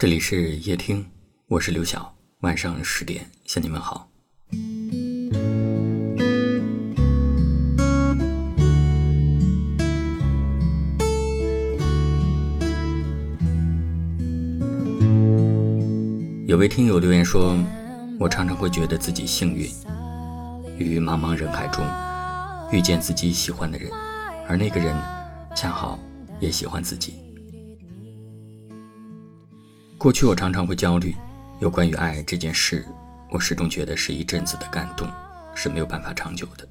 这里是夜听，我是刘晓。晚上十点向你们好。有位听友留言说：“我常常会觉得自己幸运，于茫茫人海中遇见自己喜欢的人，而那个人恰好也喜欢自己。”过去我常常会焦虑，有关于爱这件事，我始终觉得是一阵子的感动，是没有办法长久的。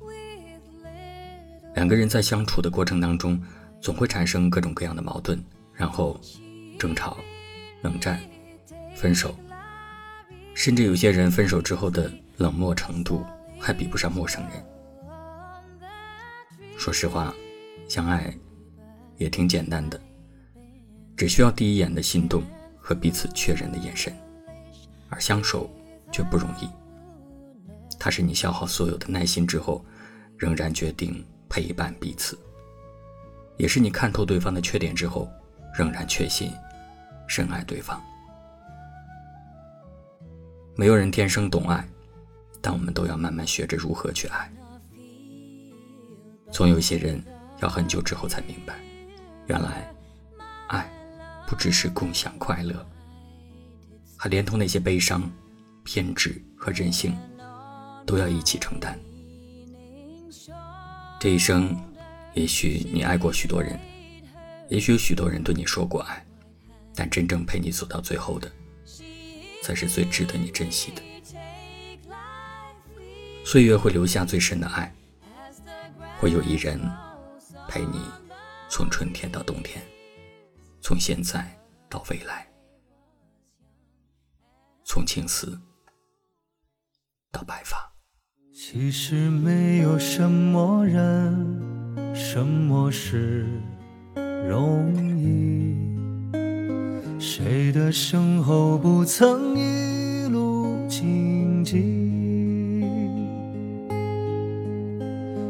两个人在相处的过程当中，总会产生各种各样的矛盾，然后争吵、冷战、分手，甚至有些人分手之后的冷漠程度还比不上陌生人。说实话，相爱也挺简单的，只需要第一眼的心动。和彼此确认的眼神，而相守却不容易。它是你消耗所有的耐心之后，仍然决定陪伴彼此；也是你看透对方的缺点之后，仍然确信深爱对方。没有人天生懂爱，但我们都要慢慢学着如何去爱。总有一些人要很久之后才明白，原来。不只是共享快乐，还连同那些悲伤、偏执和任性，都要一起承担。这一生，也许你爱过许多人，也许有许多人对你说过爱，但真正陪你走到最后的，才是最值得你珍惜的。岁月会留下最深的爱，会有一人陪你从春天到冬天。从现在到未来，从青丝到白发。其实没有什么人，什么事容易。谁的身后不曾一路荆棘？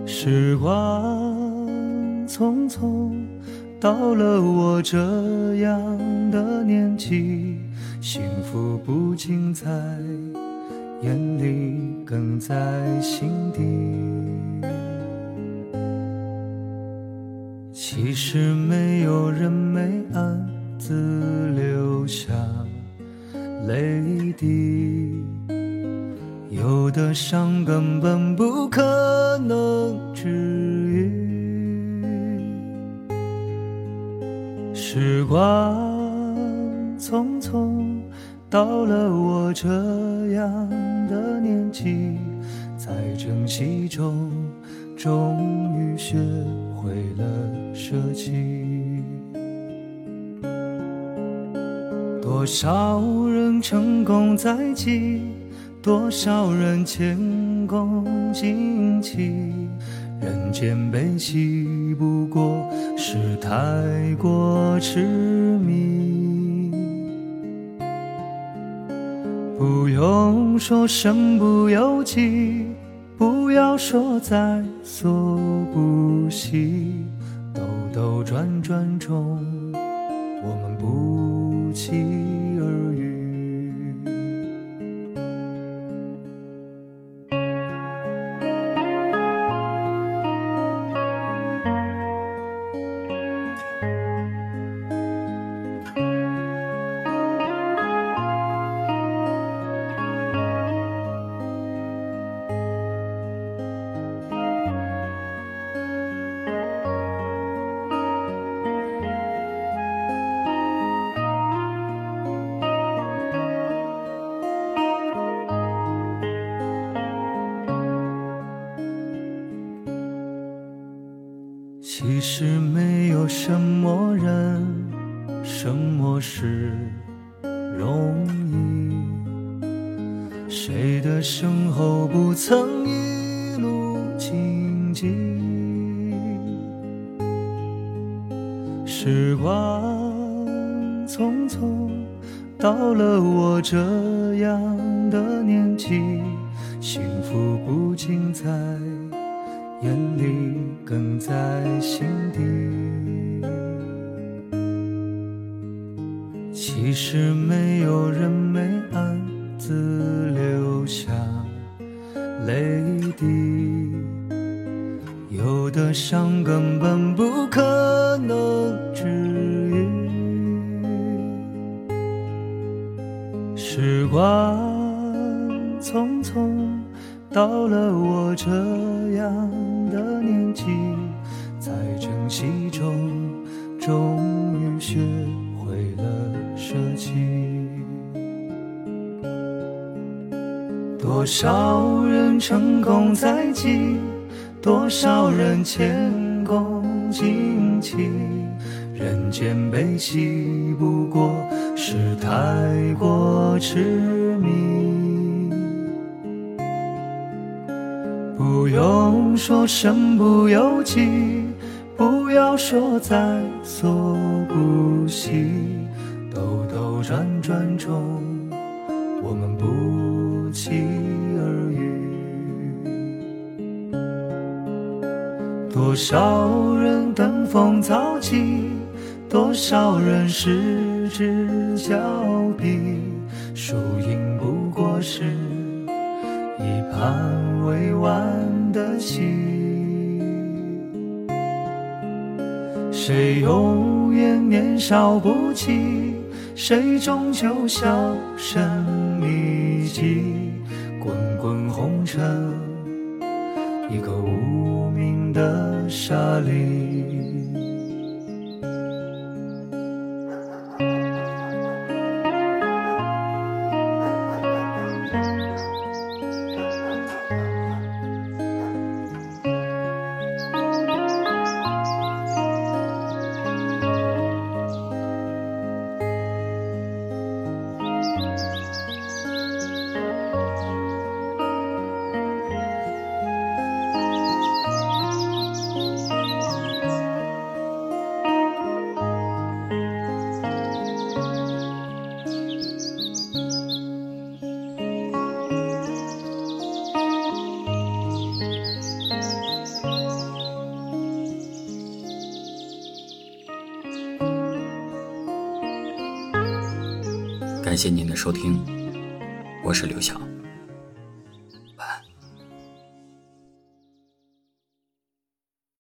时光匆匆。到了我这样的年纪，幸福不仅在眼里，更在心底。其实没有人没暗自流下泪滴，有的伤根本不可能治时光匆匆，到了我这样的年纪，在珍惜中，终于学会了舍弃。多少人成功在即，多少人前功尽弃。人间悲喜，过是太过痴迷。不用说身不由己，不要说在所不惜。兜兜转转中，我们不弃。其实没有什么人，什么事容易。谁的身后不曾一路荆棘？时光匆匆，到了我这样的年纪，幸福不仅在。眼里更在心底。其实没有人没暗自留下泪滴，有的伤根本不可能治愈。时光匆匆，到了我这样的年纪，在珍惜中，终于学会了舍弃。多少人成功在即，多少人前功尽弃。人间悲喜，不过是太过痴迷。不用说身不由己，不要说在所不惜。兜兜转转中，我们不期而遇。多少人登峰造极。多少人失之交臂，输赢不过是一盘未完的戏。谁永远年少不羁，谁终究销声匿迹。滚滚红尘，一个无名的沙砾。感谢您的收听，我是刘晓。